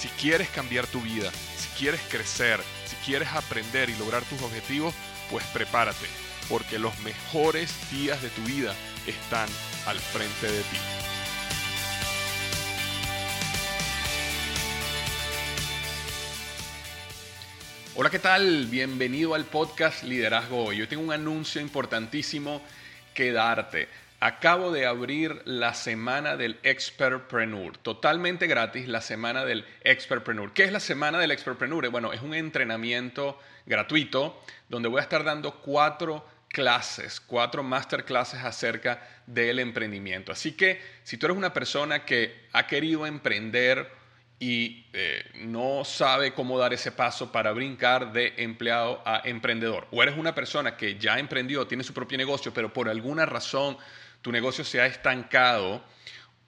Si quieres cambiar tu vida, si quieres crecer, si quieres aprender y lograr tus objetivos, pues prepárate, porque los mejores días de tu vida están al frente de ti. Hola, ¿qué tal? Bienvenido al podcast Liderazgo Hoy. Yo tengo un anuncio importantísimo que darte. Acabo de abrir la semana del Expertpreneur, totalmente gratis, la semana del Expertpreneur. ¿Qué es la semana del Expertpreneur? Bueno, es un entrenamiento gratuito donde voy a estar dando cuatro clases, cuatro masterclasses acerca del emprendimiento. Así que si tú eres una persona que ha querido emprender y eh, no sabe cómo dar ese paso para brincar de empleado a emprendedor, o eres una persona que ya emprendió, tiene su propio negocio, pero por alguna razón tu negocio se ha estancado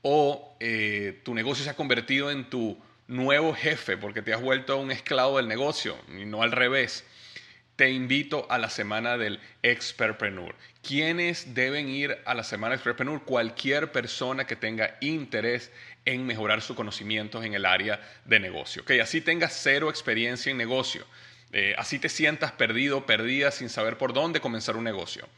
o eh, tu negocio se ha convertido en tu nuevo jefe porque te has vuelto un esclavo del negocio y no al revés te invito a la semana del Expertpreneur. ¿Quiénes deben ir a la semana del Expertpreneur? Cualquier persona que tenga interés en mejorar sus conocimientos en el área de negocio. Que Así tengas cero experiencia en negocio. Eh, así te sientas perdido, perdida, sin saber por dónde comenzar un negocio.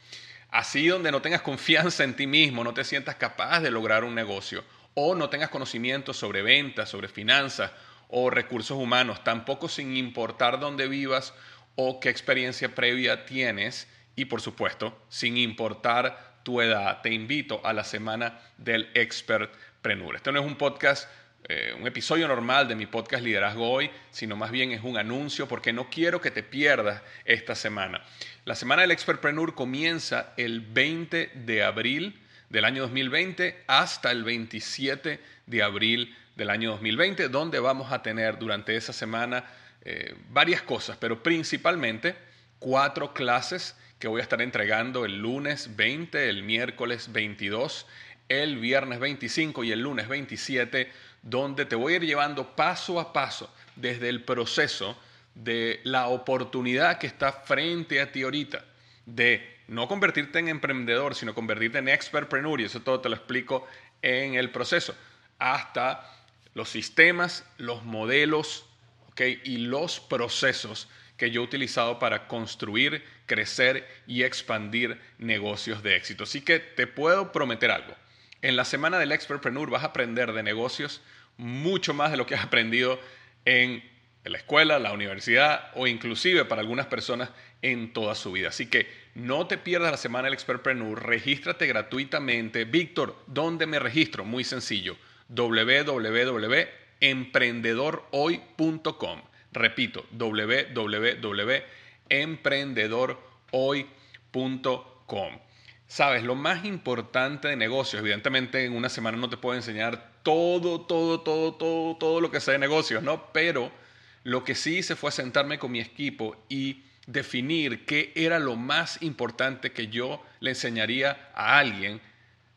Así donde no tengas confianza en ti mismo, no te sientas capaz de lograr un negocio. O no tengas conocimiento sobre ventas, sobre finanzas o recursos humanos. Tampoco sin importar dónde vivas o qué experiencia previa tienes y por supuesto, sin importar tu edad, te invito a la semana del Expertpreneur. Este no es un podcast, eh, un episodio normal de mi podcast Liderazgo Hoy, sino más bien es un anuncio porque no quiero que te pierdas esta semana. La semana del Expertpreneur comienza el 20 de abril del año 2020 hasta el 27 de abril del año 2020, donde vamos a tener durante esa semana eh, varias cosas, pero principalmente cuatro clases que voy a estar entregando el lunes 20, el miércoles 22, el viernes 25 y el lunes 27, donde te voy a ir llevando paso a paso desde el proceso de la oportunidad que está frente a ti ahorita, de no convertirte en emprendedor, sino convertirte en expertpreneur, y eso todo te lo explico en el proceso, hasta los sistemas, los modelos, y los procesos que yo he utilizado para construir, crecer y expandir negocios de éxito. Así que te puedo prometer algo. En la semana del Expertpreneur vas a aprender de negocios mucho más de lo que has aprendido en la escuela, la universidad o inclusive para algunas personas en toda su vida. Así que no te pierdas la semana del Expertpreneur, regístrate gratuitamente. Víctor, ¿dónde me registro? Muy sencillo, www emprendedorhoy.com. Repito, www.emprendedorhoy.com. Sabes, lo más importante de negocios, evidentemente en una semana no te puedo enseñar todo, todo, todo, todo, todo lo que sea de negocios, ¿no? Pero lo que sí hice fue sentarme con mi equipo y definir qué era lo más importante que yo le enseñaría a alguien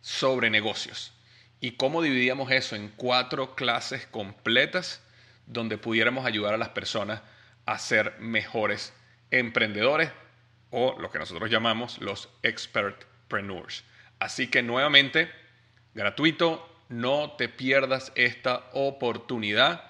sobre negocios y cómo dividíamos eso en cuatro clases completas donde pudiéramos ayudar a las personas a ser mejores emprendedores o lo que nosotros llamamos los Así que nuevamente, gratuito, no te pierdas esta oportunidad.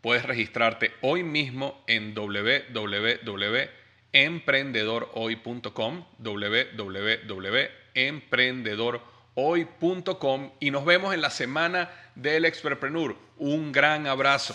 Puedes registrarte hoy mismo en www.emprendedorhoy.com, www.emprendedorhoy.com hoy.com y nos vemos en la semana del Expertpreneur. Un gran abrazo.